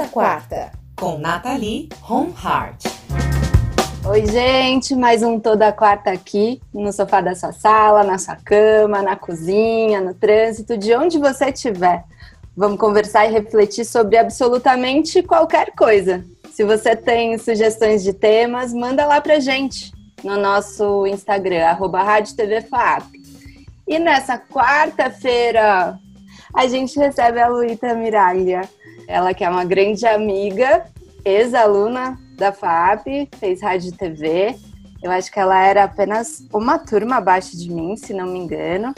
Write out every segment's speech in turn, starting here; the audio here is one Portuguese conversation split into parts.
Toda Quarta, com Nathalie Homehart. Oi, gente, mais um Toda Quarta aqui, no sofá da sua sala, na sua cama, na cozinha, no trânsito, de onde você estiver. Vamos conversar e refletir sobre absolutamente qualquer coisa. Se você tem sugestões de temas, manda lá pra gente no nosso Instagram, arroba Rádio TV. E nessa quarta-feira, a gente recebe a Luíta Miralha. Ela que é uma grande amiga, ex-aluna da FAP, fez rádio e TV. Eu acho que ela era apenas uma turma abaixo de mim, se não me engano.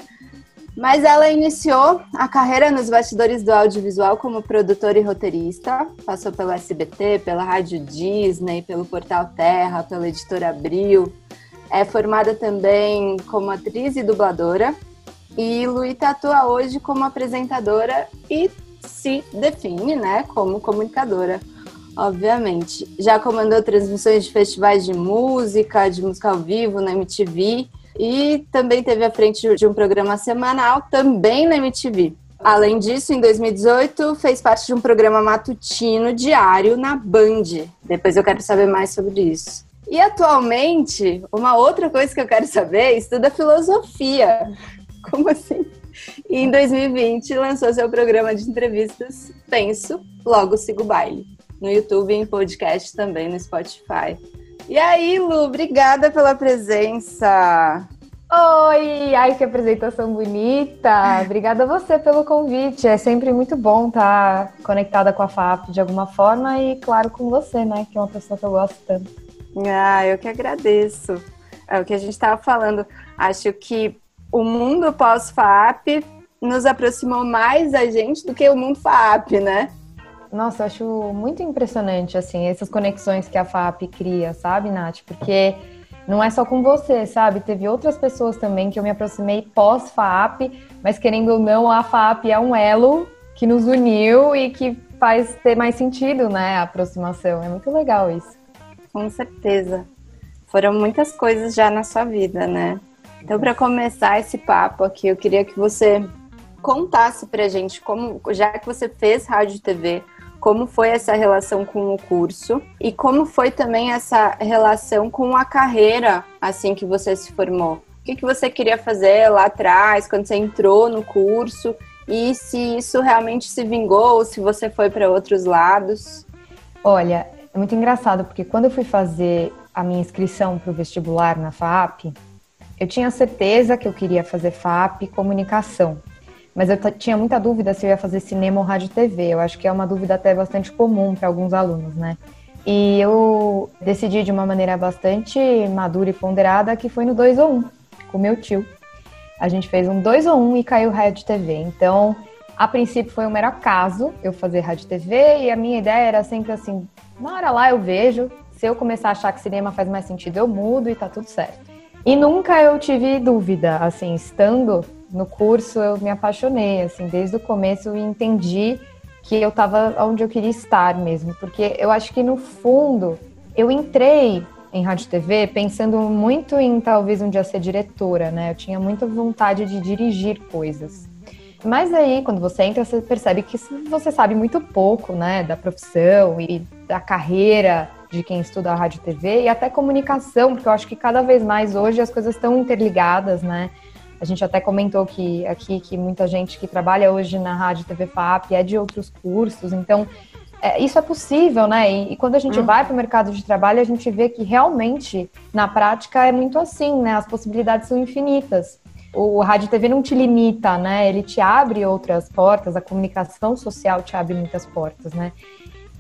Mas ela iniciou a carreira nos bastidores do audiovisual como produtora e roteirista. Passou pelo SBT, pela Rádio Disney, pelo Portal Terra, pela Editora Abril. É formada também como atriz e dubladora. E Luíta atua hoje como apresentadora e se define né, como comunicadora, obviamente. Já comandou transmissões de festivais de música, de música ao vivo na MTV e também teve à frente de um programa semanal também na MTV. Além disso, em 2018, fez parte de um programa matutino diário na Band. Depois eu quero saber mais sobre isso. E atualmente, uma outra coisa que eu quero saber, estuda filosofia. Como assim? E em 2020 lançou seu programa de entrevistas Penso, logo sigo o baile. No YouTube e em podcast também no Spotify. E aí, Lu, obrigada pela presença. Oi, ai que apresentação bonita. Obrigada a você pelo convite. É sempre muito bom estar conectada com a FAP de alguma forma e, claro, com você, né? Que é uma pessoa que eu gosto tanto. Ah, eu que agradeço. É o que a gente estava falando. Acho que o mundo pós-FAP nos aproximou mais a gente do que o mundo FAP, né? Nossa, eu acho muito impressionante, assim, essas conexões que a FAP cria, sabe, Nath? Porque não é só com você, sabe? Teve outras pessoas também que eu me aproximei pós-FAP, mas querendo ou não, a FAP é um elo que nos uniu e que faz ter mais sentido, né, a aproximação. É muito legal isso. Com certeza. Foram muitas coisas já na sua vida, né? Então, para começar esse papo aqui, eu queria que você contasse pra gente como, já que você fez rádio e TV, como foi essa relação com o curso e como foi também essa relação com a carreira assim que você se formou. O que, que você queria fazer lá atrás, quando você entrou no curso, e se isso realmente se vingou ou se você foi para outros lados? Olha, é muito engraçado, porque quando eu fui fazer a minha inscrição para o vestibular na FAP, eu tinha certeza que eu queria fazer FAP comunicação mas eu tinha muita dúvida se eu ia fazer cinema ou rádio TV. Eu acho que é uma dúvida até bastante comum para alguns alunos, né? E eu decidi de uma maneira bastante madura e ponderada que foi no 2 ou 1, um, com meu tio. A gente fez um 2 ou 1 um e caiu rádio TV. Então, a princípio foi um mero acaso eu fazer rádio TV e a minha ideia era sempre assim, na hora lá eu vejo, se eu começar a achar que cinema faz mais sentido, eu mudo e tá tudo certo. E nunca eu tive dúvida, assim, estando no curso eu me apaixonei, assim, desde o começo eu entendi que eu estava onde eu queria estar mesmo, porque eu acho que no fundo eu entrei em rádio TV pensando muito em talvez um dia ser diretora, né? Eu tinha muita vontade de dirigir coisas. Mas aí, quando você entra, você percebe que você sabe muito pouco, né, da profissão e da carreira de quem estuda rádio e TV e até comunicação, porque eu acho que cada vez mais hoje as coisas estão interligadas, né? A gente até comentou que aqui que muita gente que trabalha hoje na rádio TV FAP é de outros cursos, então é, isso é possível, né? E, e quando a gente uhum. vai para o mercado de trabalho, a gente vê que realmente, na prática, é muito assim, né? As possibilidades são infinitas. O rádio TV não te limita, né? Ele te abre outras portas, a comunicação social te abre muitas portas, né?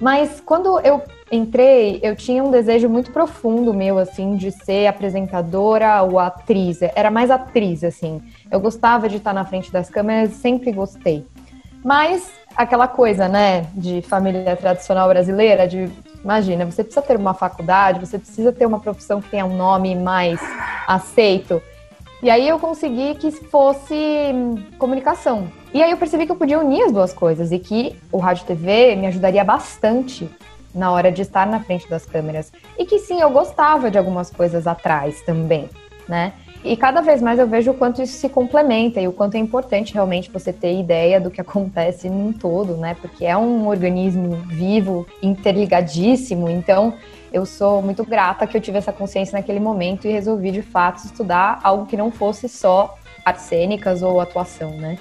Mas quando eu entrei, eu tinha um desejo muito profundo meu, assim, de ser apresentadora ou atriz. Era mais atriz, assim. Eu gostava de estar na frente das câmeras, sempre gostei. Mas aquela coisa, né, de família tradicional brasileira, de imagina, você precisa ter uma faculdade, você precisa ter uma profissão que tenha um nome mais aceito. E aí eu consegui que fosse comunicação. E aí eu percebi que eu podia unir as duas coisas e que o rádio TV me ajudaria bastante na hora de estar na frente das câmeras. E que sim, eu gostava de algumas coisas atrás também, né? E cada vez mais eu vejo o quanto isso se complementa e o quanto é importante realmente você ter ideia do que acontece num todo, né? Porque é um organismo vivo, interligadíssimo. Então, eu sou muito grata que eu tive essa consciência naquele momento e resolvi de fato estudar algo que não fosse só artes cênicas ou atuação, né?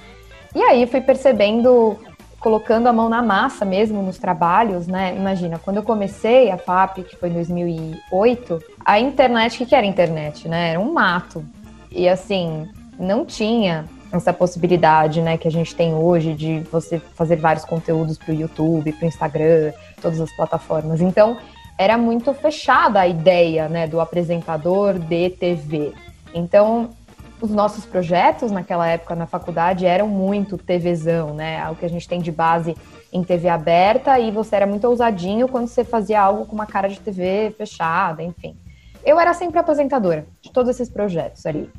E aí fui percebendo colocando a mão na massa mesmo nos trabalhos, né? Imagina, quando eu comecei a FAP, que foi em 2008, a internet, o que era internet, né? Era um mato. E assim, não tinha essa possibilidade, né, que a gente tem hoje de você fazer vários conteúdos para o YouTube, para o Instagram, todas as plataformas. Então, era muito fechada a ideia, né, do apresentador de TV. Então, os nossos projetos naquela época na faculdade eram muito TVzão, né? O que a gente tem de base em TV aberta e você era muito ousadinho quando você fazia algo com uma cara de TV fechada, enfim. Eu era sempre apresentadora de todos esses projetos ali.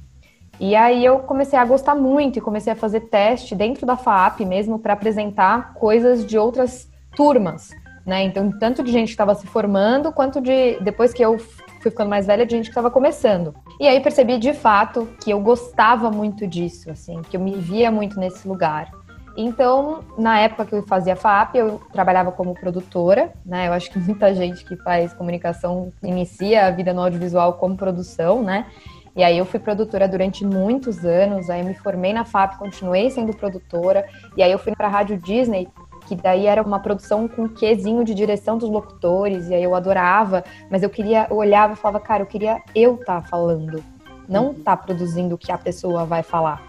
E aí eu comecei a gostar muito e comecei a fazer teste dentro da FAP mesmo para apresentar coisas de outras turmas, né? Então, tanto de gente que estava se formando, quanto de depois que eu fui ficando mais velha, de gente que estava começando. E aí percebi de fato que eu gostava muito disso, assim, que eu me via muito nesse lugar. Então, na época que eu fazia FAP, eu trabalhava como produtora, né? Eu acho que muita gente que faz comunicação inicia a vida no audiovisual como produção, né? E aí eu fui produtora durante muitos anos, aí eu me formei na FAP, continuei sendo produtora, e aí eu fui para a Rádio Disney que daí era uma produção com um quesinho de direção dos locutores, e aí eu adorava, mas eu queria, eu olhava e falava, cara, eu queria eu estar tá falando, não estar tá produzindo o que a pessoa vai falar.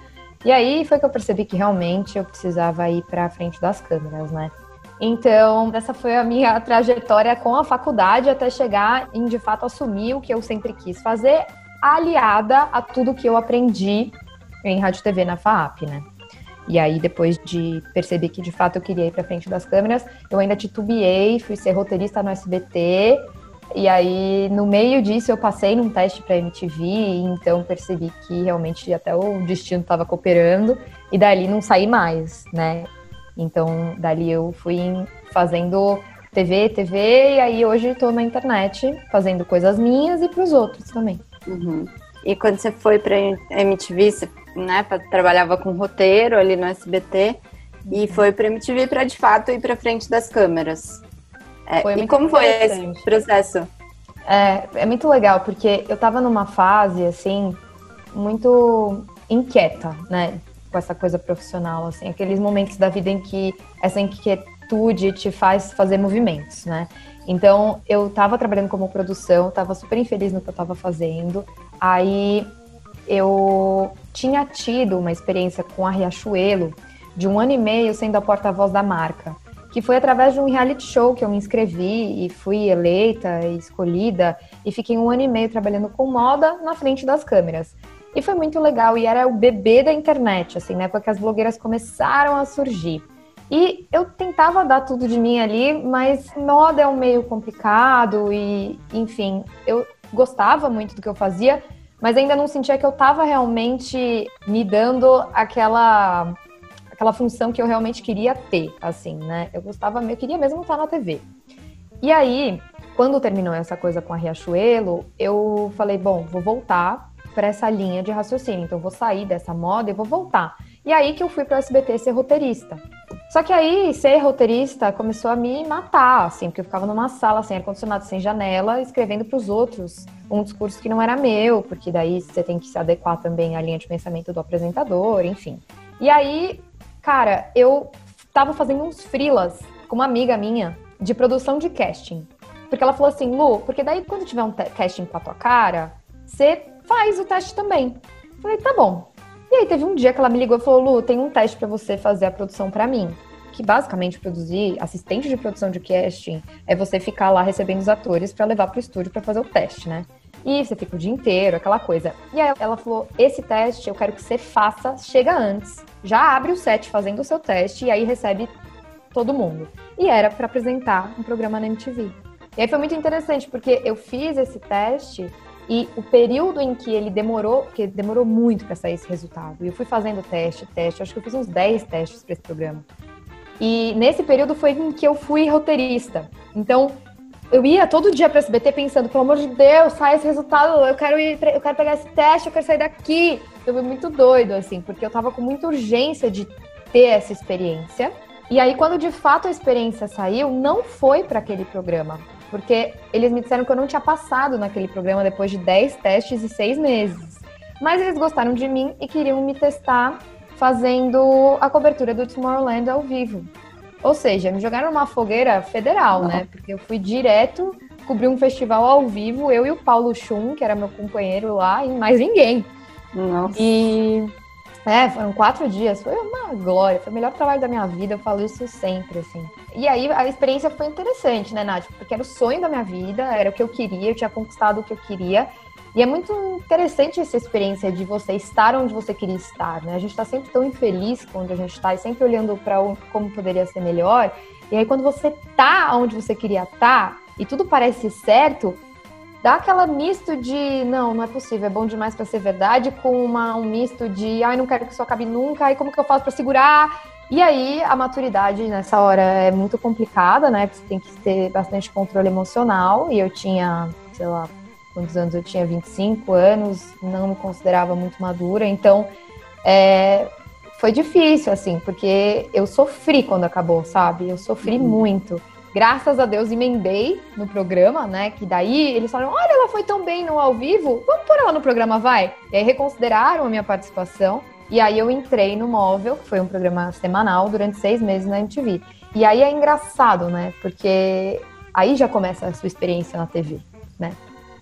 E aí foi que eu percebi que realmente eu precisava ir para frente das câmeras, né? Então, essa foi a minha trajetória com a faculdade até chegar em de fato assumir o que eu sempre quis fazer, aliada a tudo que eu aprendi em rádio e TV na FAP, né? E aí, depois de perceber que de fato eu queria ir para frente das câmeras, eu ainda titubeei, fui ser roteirista no SBT. E aí, no meio disso, eu passei num teste para MTV, então percebi que realmente até o destino estava cooperando, e dali não saí mais, né? Então, dali eu fui fazendo TV, TV, e aí hoje estou na internet fazendo coisas minhas e para os outros também. Uhum. E quando você foi para MTV, você né, trabalhava com roteiro ali no SBT e uhum. foi para MTV para de fato ir para frente das câmeras. É, e como foi esse processo? É, é muito legal porque eu estava numa fase assim muito inquieta, né, com essa coisa profissional, assim, aqueles momentos da vida em que essa inquietude te faz fazer movimentos, né? Então, eu estava trabalhando como produção, estava super infeliz no que eu estava fazendo. Aí eu tinha tido uma experiência com a Riachuelo de um ano e meio sendo a porta-voz da marca, que foi através de um reality show que eu me inscrevi e fui eleita e escolhida e fiquei um ano e meio trabalhando com moda na frente das câmeras. E foi muito legal e era o bebê da internet, assim, na época que as blogueiras começaram a surgir. E eu tentava dar tudo de mim ali, mas moda é um meio complicado e, enfim, eu gostava muito do que eu fazia, mas ainda não sentia que eu estava realmente me dando aquela aquela função que eu realmente queria ter, assim, né? Eu gostava, eu queria mesmo estar na TV. E aí, quando terminou essa coisa com a Riachuelo, eu falei, bom, vou voltar para essa linha de raciocínio. Então, vou sair dessa moda e vou voltar. E aí que eu fui para o SBT ser roteirista. Só que aí, ser roteirista começou a me matar, assim, porque eu ficava numa sala sem ar-condicionado, sem janela, escrevendo para os outros um discurso que não era meu, porque daí você tem que se adequar também à linha de pensamento do apresentador, enfim. E aí, cara, eu tava fazendo uns frilas com uma amiga minha de produção de casting. Porque ela falou assim, Lu, porque daí quando tiver um casting com a tua cara, você faz o teste também. Eu falei, tá bom. E aí teve um dia que ela me ligou e falou: Lu, tem um teste para você fazer a produção para mim. Que basicamente produzir assistente de produção de casting é você ficar lá recebendo os atores para levar pro estúdio para fazer o teste, né? E você fica o dia inteiro, aquela coisa. E aí ela falou: esse teste eu quero que você faça, chega antes. Já abre o set fazendo o seu teste e aí recebe todo mundo. E era para apresentar um programa na MTV. E aí foi muito interessante, porque eu fiz esse teste e o período em que ele demorou, porque demorou muito para sair esse resultado. E eu fui fazendo teste, teste, acho que eu fiz uns 10 testes para esse programa. E nesse período foi em que eu fui roteirista. Então, eu ia todo dia para SBT pensando, pelo amor de Deus, sai esse resultado, eu quero ir, eu quero pegar esse teste, eu quero sair daqui. Eu fui muito doido, assim, porque eu tava com muita urgência de ter essa experiência. E aí, quando de fato a experiência saiu, não foi para aquele programa. Porque eles me disseram que eu não tinha passado naquele programa depois de 10 testes e 6 meses. Mas eles gostaram de mim e queriam me testar fazendo a cobertura do Tomorrowland ao vivo. Ou seja, me jogaram numa fogueira federal, né? Porque eu fui direto cobrir um festival ao vivo, eu e o Paulo Chum, que era meu companheiro lá, e mais ninguém. Nossa. E é, foram quatro dias, foi uma glória, foi o melhor trabalho da minha vida, eu falo isso sempre, assim. E aí a experiência foi interessante, né, Nath? Porque era o sonho da minha vida, era o que eu queria, eu tinha conquistado o que eu queria. E é muito interessante essa experiência de você estar onde você queria estar, né? A gente está sempre tão infeliz com onde a gente está e sempre olhando para como poderia ser melhor. E aí, quando você tá onde você queria estar tá, e tudo parece certo, dá aquela misto de não, não é possível, é bom demais para ser verdade, com uma, um misto de ai, não quero que isso acabe nunca, ai, como que eu faço para segurar? E aí, a maturidade nessa hora é muito complicada, né? Porque você tem que ter bastante controle emocional. E eu tinha, sei lá, quantos anos eu tinha? 25 anos, não me considerava muito madura, então é, foi difícil, assim, porque eu sofri quando acabou, sabe? Eu sofri uhum. muito. Graças a Deus emendei no programa, né? Que daí eles falaram: olha, ela foi tão bem no ao vivo, vamos pôr ela no programa, vai. E aí reconsideraram a minha participação. E aí eu entrei no Móvel, que foi um programa semanal, durante seis meses na MTV. E aí é engraçado, né? Porque aí já começa a sua experiência na TV, né?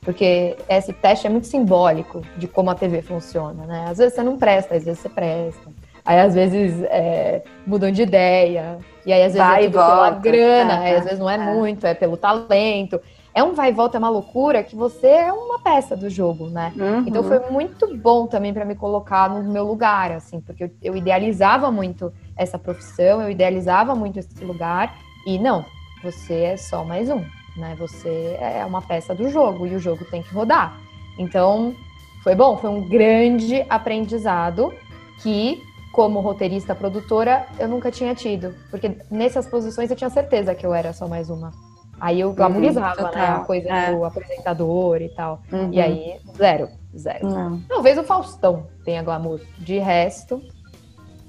Porque esse teste é muito simbólico de como a TV funciona, né? Às vezes você não presta, às vezes você presta. Aí às vezes é, mudam de ideia. E aí às vezes vai é pela grana, é, aí, às vezes não é, é, muito, é pelo talento. É um vai e volta, é uma loucura que você é uma peça do jogo, né? Uhum. Então foi muito bom também para me colocar no meu lugar, assim, porque eu, eu idealizava muito essa profissão, eu idealizava muito esse lugar. E não, você é só mais um né? Você é uma peça do jogo e o jogo tem que rodar. Então, foi bom, foi um grande aprendizado que, como roteirista produtora, eu nunca tinha tido. Porque nessas posições eu tinha certeza que eu era só mais uma. Aí eu glamorizava, uhum, né? A coisa é. do apresentador e tal. Uhum. E aí, zero, zero. Não. Talvez o Faustão tenha glamour. De resto,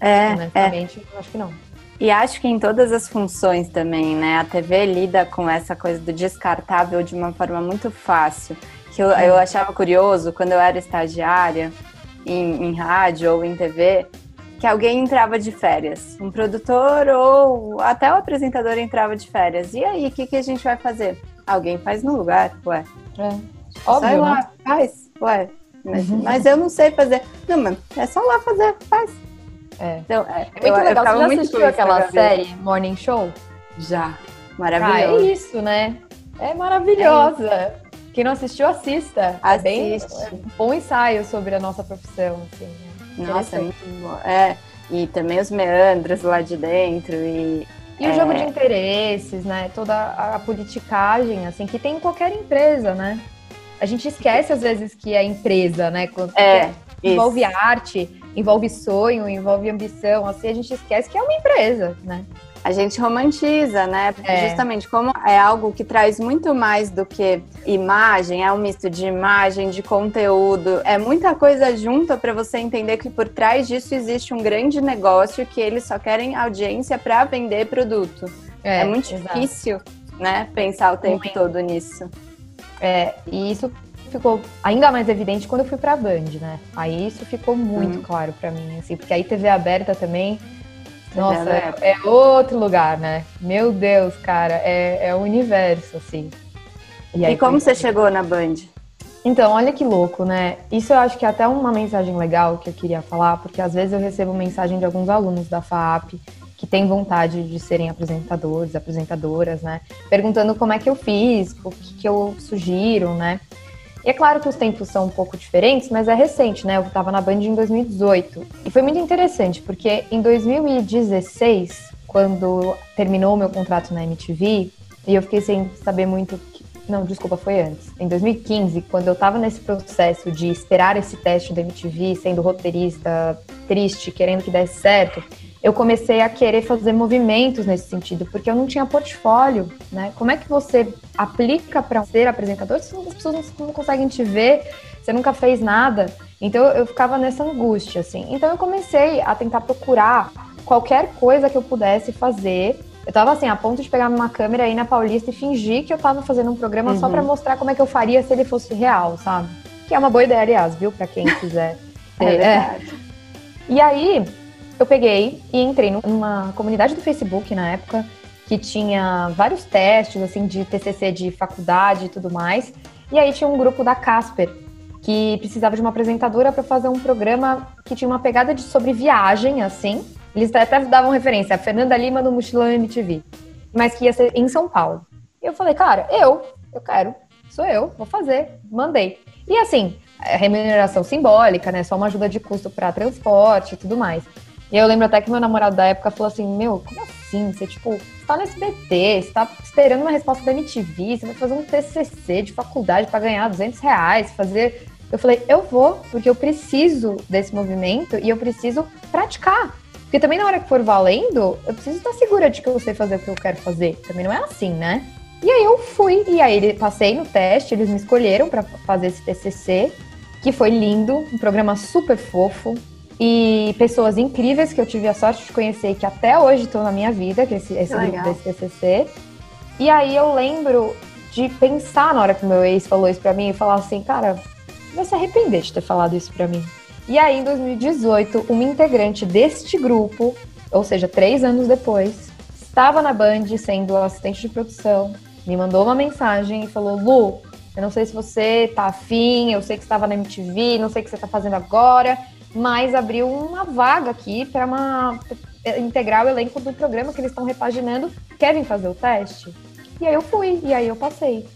é, honestamente, é. acho que não. E acho que em todas as funções também, né? A TV lida com essa coisa do descartável de uma forma muito fácil. Que eu, eu achava curioso quando eu era estagiária em, em rádio ou em TV, que alguém entrava de férias. Um produtor ou até o apresentador entrava de férias. E aí, o que, que a gente vai fazer? Alguém faz no lugar, ué. É. Óbvio, Sai lá, né? faz, ué. Mas, uhum. mas eu não sei fazer. Não, mas é só lá fazer, faz. É. Então, é, é muito eu, legal. Eu Você já assistiu aquela série Morning Show? Já. Maravilhosa. Ah, é isso, né? É maravilhosa. É Quem não assistiu, assista. Assiste. É bem é um bom ensaio sobre a nossa profissão. Assim, né? Nossa, é muito bom. É, e também os meandros lá de dentro e... E o jogo de interesses, né? Toda a politicagem, assim, que tem em qualquer empresa, né? A gente esquece, às vezes, que é empresa, né? Quando é, envolve arte envolve sonho, envolve ambição, assim, a gente esquece que é uma empresa, né? A gente romantiza, né? É. Justamente como é algo que traz muito mais do que imagem, é um misto de imagem, de conteúdo, é muita coisa junta para você entender que por trás disso existe um grande negócio que eles só querem audiência para vender produto. É, é muito exato. difícil, né? Pensar o tempo muito. todo nisso. É, e isso ficou ainda mais evidente quando eu fui pra Band, né? Aí isso ficou muito hum. claro para mim, assim, porque aí TV aberta também. Nossa, é, é, outro lugar, né? Meu Deus, cara, é, é o universo, assim. E, aí, e como você chegou na Band? Então, olha que louco, né? Isso eu acho que é até uma mensagem legal que eu queria falar, porque às vezes eu recebo mensagem de alguns alunos da FAP que têm vontade de serem apresentadores, apresentadoras, né? Perguntando como é que eu fiz, o que, que eu sugiro, né? E é claro que os tempos são um pouco diferentes, mas é recente, né? Eu estava na Band em 2018. E foi muito interessante, porque em 2016, quando terminou o meu contrato na MTV, e eu fiquei sem saber muito. Que... Não, desculpa, foi antes. Em 2015, quando eu estava nesse processo de esperar esse teste da MTV, sendo roteirista, triste, querendo que desse certo, eu comecei a querer fazer movimentos nesse sentido, porque eu não tinha portfólio, né? Como é que você aplica para ser apresentador se as pessoas não conseguem te ver, você nunca fez nada? Então eu ficava nessa angústia, assim. Então eu comecei a tentar procurar qualquer coisa que eu pudesse fazer. Eu tava assim, a ponto de pegar uma câmera aí na Paulista e fingir que eu tava fazendo um programa uhum. só para mostrar como é que eu faria se ele fosse real, sabe? Que é uma boa ideia, aliás, viu? Para quem quiser. é, é. E aí, eu peguei e entrei numa comunidade do Facebook na época que tinha vários testes assim de TCC de faculdade e tudo mais. E aí tinha um grupo da Casper que precisava de uma apresentadora para fazer um programa que tinha uma pegada de sobre viagem assim. Eles até davam referência a Fernanda Lima no Mochilão MTV, mas que ia ser em São Paulo. E eu falei, cara, eu, eu quero, sou eu, vou fazer, mandei. E assim, é remuneração simbólica, né? Só uma ajuda de custo para transporte e tudo mais. E eu lembro até que meu namorado da época falou assim: Meu, como assim? Você, tipo, você tá no SBT, você tá esperando uma resposta da MTV, você vai fazer um TCC de faculdade para ganhar 200 reais, fazer. Eu falei: Eu vou, porque eu preciso desse movimento e eu preciso praticar. Porque também na hora que for valendo, eu preciso estar segura de que eu sei fazer o que eu quero fazer. Também não é assim, né? E aí eu fui, e aí passei no teste, eles me escolheram para fazer esse TCC, que foi lindo, um programa super fofo, e pessoas incríveis que eu tive a sorte de conhecer que até hoje estão na minha vida, que é esse, esse grupo desse TCC. E aí eu lembro de pensar na hora que meu ex falou isso pra mim e falar assim, cara, vai se arrepender de ter falado isso pra mim. E aí, em 2018, uma integrante deste grupo, ou seja, três anos depois, estava na Band sendo assistente de produção, me mandou uma mensagem e falou: Lu, eu não sei se você tá afim, eu sei que estava na MTV, não sei o que você tá fazendo agora, mas abriu uma vaga aqui para uma integrar o elenco do programa que eles estão repaginando. Querem fazer o teste? E aí eu fui, e aí eu passei.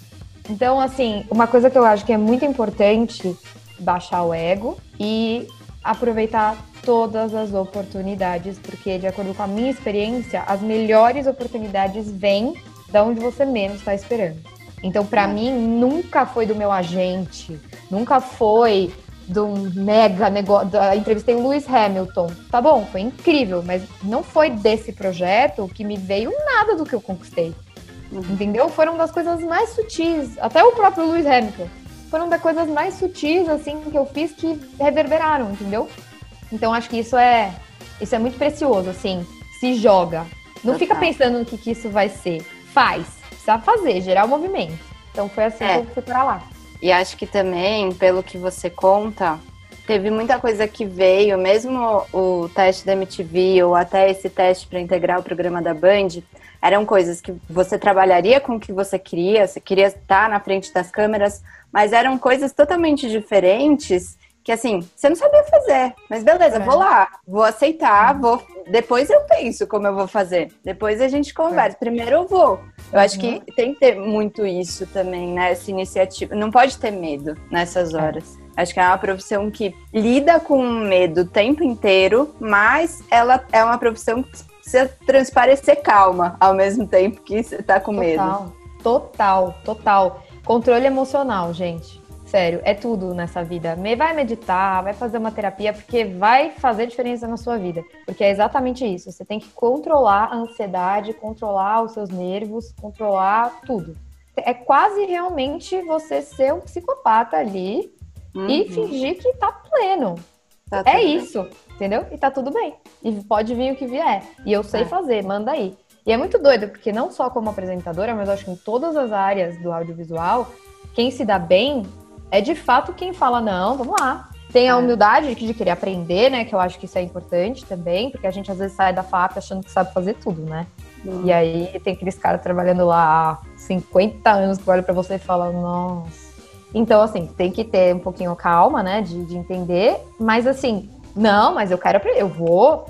Então, assim, uma coisa que eu acho que é muito importante baixar o ego e aproveitar todas as oportunidades, porque de acordo com a minha experiência, as melhores oportunidades vêm da onde você menos está esperando. Então, para é. mim, nunca foi do meu agente, nunca foi do mega negócio. Entrevistei o Lewis Hamilton. Tá bom, foi incrível, mas não foi desse projeto que me veio nada do que eu conquistei. Uhum. Entendeu? Foram das coisas mais sutis. Até o próprio Lewis Hamilton. Foram das coisas mais sutis, assim, que eu fiz que reverberaram, entendeu? Então acho que isso é. Isso é muito precioso, assim. Se joga. Não fica pensando no que, que isso vai ser. Faz. Precisa fazer, gerar o movimento. Então foi assim é. que eu fui pra lá. E acho que também, pelo que você conta, teve muita coisa que veio, mesmo o teste da MTV ou até esse teste para integrar o programa da Band, eram coisas que você trabalharia com o que você queria, você queria estar na frente das câmeras, mas eram coisas totalmente diferentes que assim, você não sabia fazer. Mas beleza, é. vou lá, vou aceitar, vou. Depois eu penso como eu vou fazer. Depois a gente conversa. É. Primeiro eu vou. Eu uhum. acho que uhum. tem que ter muito isso também, né? Essa iniciativa. Não pode ter medo nessas é. horas. É. Acho que é uma profissão que lida com medo o tempo inteiro, mas ela é uma profissão que precisa transparecer calma ao mesmo tempo que você tá com total, medo. Total, total. Controle emocional, gente. Sério, é tudo nessa vida. Vai meditar, vai fazer uma terapia, porque vai fazer diferença na sua vida. Porque é exatamente isso. Você tem que controlar a ansiedade, controlar os seus nervos, controlar tudo. É quase realmente você ser um psicopata ali uhum. e fingir que tá pleno. Tá é isso, bem. entendeu? E tá tudo bem. E pode vir o que vier. E eu sei é. fazer, manda aí. E é muito doido, porque não só como apresentadora, mas acho que em todas as áreas do audiovisual, quem se dá bem é de fato quem fala, não, vamos lá. Tem a é. humildade de querer aprender, né? Que eu acho que isso é importante também, porque a gente às vezes sai da FAP achando que sabe fazer tudo, né? E aí tem aqueles caras trabalhando lá há 50 anos que olham para você e falam, nossa. Então, assim, tem que ter um pouquinho calma, né? De, de entender. Mas assim, não, mas eu quero aprender, eu vou.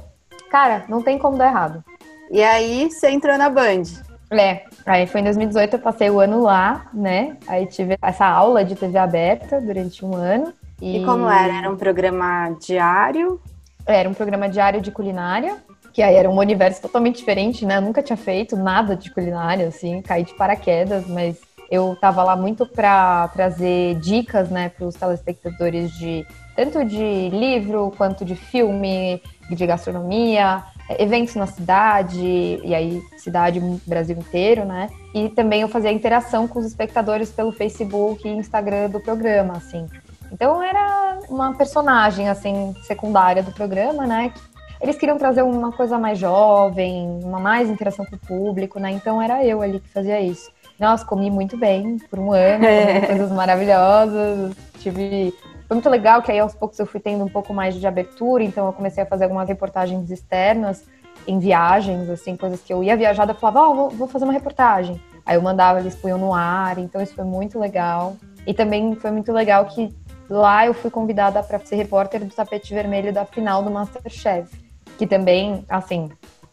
Cara, não tem como dar errado. E aí você entrou na Band. É, aí foi em 2018, eu passei o ano lá, né? Aí tive essa aula de TV aberta durante um ano. E, e como era? Era um programa diário? Era um programa diário de culinária, que aí era um universo totalmente diferente, né? Eu nunca tinha feito nada de culinária, assim, caí de paraquedas, mas eu tava lá muito para trazer dicas, né, para os telespectadores de tanto de livro quanto de filme, de gastronomia, eventos na cidade, e aí cidade, Brasil inteiro, né? E também eu fazia interação com os espectadores pelo Facebook e Instagram do programa, assim. Então era uma personagem, assim, secundária do programa, né? Eles queriam trazer uma coisa mais jovem, uma mais interação com o público, né? Então era eu ali que fazia isso. Nossa, comi muito bem por um ano, coisas maravilhosas, tive foi muito legal que aí aos poucos eu fui tendo um pouco mais de abertura, então eu comecei a fazer algumas reportagens externas em viagens, assim, coisas que eu ia viajar, eu falava, ó, oh, vou, vou fazer uma reportagem. Aí eu mandava, eles punham no ar, então isso foi muito legal. E também foi muito legal que lá eu fui convidada para ser repórter do tapete vermelho da final do Masterchef, que também, assim,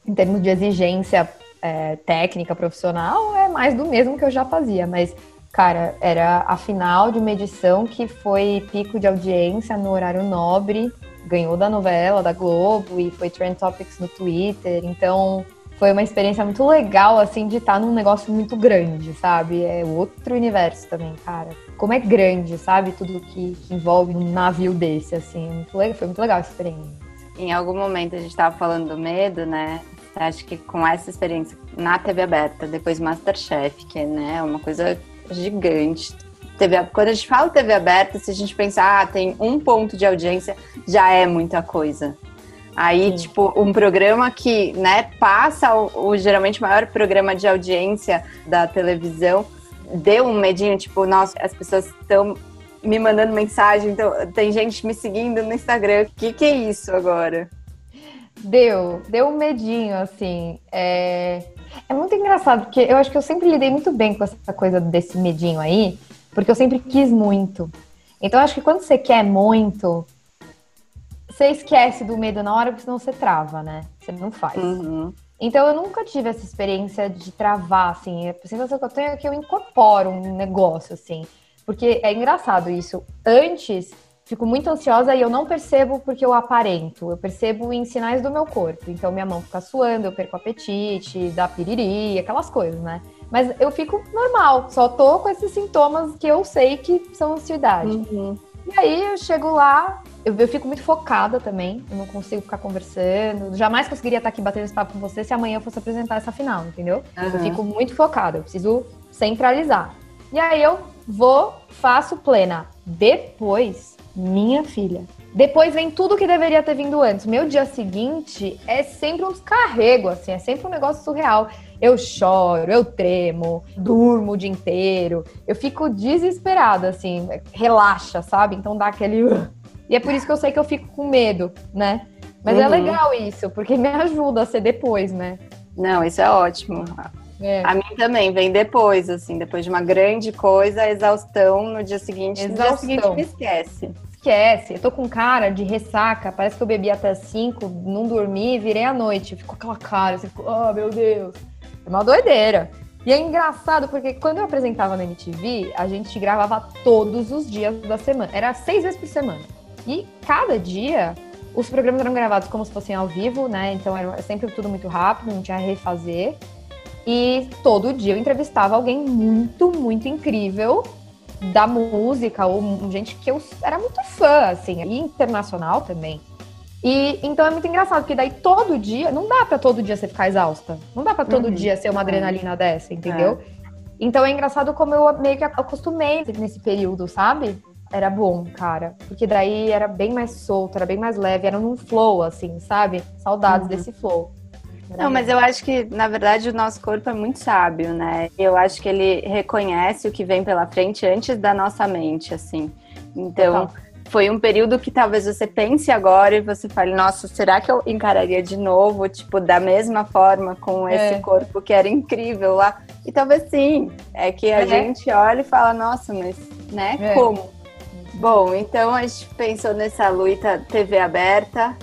em termos de exigência é, técnica, profissional, é mais do mesmo que eu já fazia, mas Cara, era a final de uma edição que foi pico de audiência no horário nobre, ganhou da novela, da Globo e foi Trend Topics no Twitter. Então, foi uma experiência muito legal, assim, de estar num negócio muito grande, sabe? É outro universo também, cara. Como é grande, sabe? Tudo que, que envolve um navio desse, assim. É muito legal, foi muito legal essa experiência. Em algum momento a gente estava falando do medo, né? Acho que com essa experiência na TV aberta, depois Masterchef, que é né, uma coisa gigante. TV, quando a gente fala TV aberta, se a gente pensar, ah, tem um ponto de audiência, já é muita coisa. Aí, Sim. tipo, um programa que, né, passa o, o, geralmente maior programa de audiência da televisão, deu um medinho, tipo, nossa, as pessoas estão me mandando mensagem, então tem gente me seguindo no Instagram. O que, que é isso agora? Deu, deu um medinho, assim. É... É muito engraçado, porque eu acho que eu sempre lidei muito bem com essa coisa desse medinho aí, porque eu sempre quis muito. Então eu acho que quando você quer muito, você esquece do medo na hora, porque senão você trava, né? Você não faz. Uhum. Então eu nunca tive essa experiência de travar, assim. A sensação que eu tenho é que eu incorporo um negócio, assim. Porque é engraçado isso. Antes fico muito ansiosa e eu não percebo porque eu aparento. Eu percebo em sinais do meu corpo. Então minha mão fica suando, eu perco o apetite, dá piriri, aquelas coisas, né? Mas eu fico normal, só tô com esses sintomas que eu sei que são ansiedade. Uhum. E aí eu chego lá, eu, eu, fico muito focada também, eu não consigo ficar conversando. Jamais conseguiria estar aqui batendo esse papo com você se amanhã eu fosse apresentar essa final, entendeu? Uhum. Eu fico muito focada, eu preciso centralizar. E aí eu vou, faço plena. Depois minha filha. Depois vem tudo que deveria ter vindo antes. Meu dia seguinte é sempre um descarrego, assim, é sempre um negócio surreal. Eu choro, eu tremo, durmo o dia inteiro. Eu fico desesperada, assim, relaxa, sabe? Então dá aquele. E é por isso que eu sei que eu fico com medo, né? Mas é uhum. é legal isso, porque me ajuda a ser depois, né? Não, isso é ótimo. É. A mim também vem depois, assim, depois de uma grande coisa, exaustão no dia seguinte. Exaustão. No dia seguinte me esquece. Esquece. Eu tô com cara de ressaca, parece que eu bebi até 5, não dormi, virei à noite. Ficou aquela cara, você ficou, oh meu Deus. É uma doideira. E é engraçado porque quando eu apresentava na MTV, a gente gravava todos os dias da semana. Era seis vezes por semana. E cada dia os programas eram gravados como se fossem ao vivo, né? Então era sempre tudo muito rápido, não tinha refazer. E todo dia eu entrevistava alguém muito, muito incrível da música, ou gente que eu era muito fã, assim, e internacional também. E então é muito engraçado, porque daí todo dia, não dá para todo dia você ficar exausta. Não dá para todo uhum. dia ser uma adrenalina dessa, entendeu? É. Então é engraçado como eu meio que acostumei nesse período, sabe? Era bom, cara. Porque daí era bem mais solto, era bem mais leve, era num flow, assim, sabe? Saudades uhum. desse flow. Não, mas eu acho que, na verdade, o nosso corpo é muito sábio, né? Eu acho que ele reconhece o que vem pela frente antes da nossa mente, assim. Então, foi um período que talvez você pense agora e você fale, nossa, será que eu encararia de novo, tipo, da mesma forma, com é. esse corpo que era incrível lá? E talvez sim. É que a é. gente olha e fala, nossa, mas, né, é. como? Bom, então a gente pensou nessa luta TV aberta. Uhum.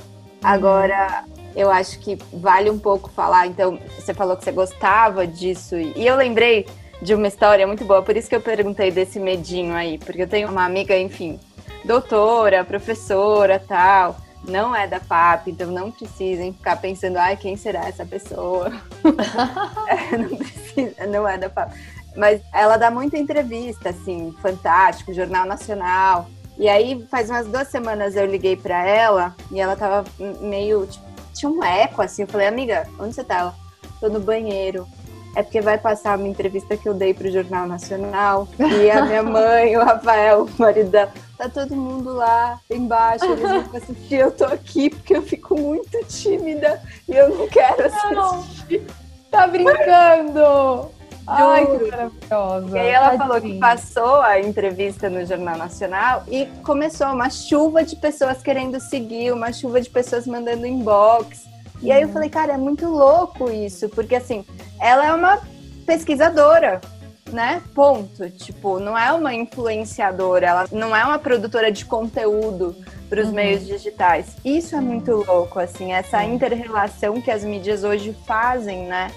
Agora, eu acho que vale um pouco falar. Então, você falou que você gostava disso, e eu lembrei de uma história muito boa, por isso que eu perguntei desse medinho aí, porque eu tenho uma amiga, enfim, doutora, professora, tal, não é da FAP, então não precisem ficar pensando, ai, quem será essa pessoa? é, não, precisa, não é da FAP. Mas ela dá muita entrevista, assim, fantástico, Jornal Nacional. E aí, faz umas duas semanas eu liguei pra ela e ela tava meio. Tipo, tinha um eco assim. Eu falei, amiga, onde você tá? Ela, tô no banheiro. É porque vai passar uma entrevista que eu dei pro Jornal Nacional. E a minha mãe, o Rafael, o marido dela, tá todo mundo lá embaixo, eles vão assistir. Eu tô aqui porque eu fico muito tímida e eu não quero assistir. Não, tá brincando! Ai, que maravilhosa. E aí ela Tadinha. falou que passou a entrevista no Jornal Nacional e começou uma chuva de pessoas querendo seguir, uma chuva de pessoas mandando inbox. E aí eu uhum. falei, cara, é muito louco isso, porque assim, ela é uma pesquisadora, né? Ponto. Tipo, não é uma influenciadora, ela não é uma produtora de conteúdo para os uhum. meios digitais. Isso é muito louco, assim, essa inter-relação que as mídias hoje fazem, né?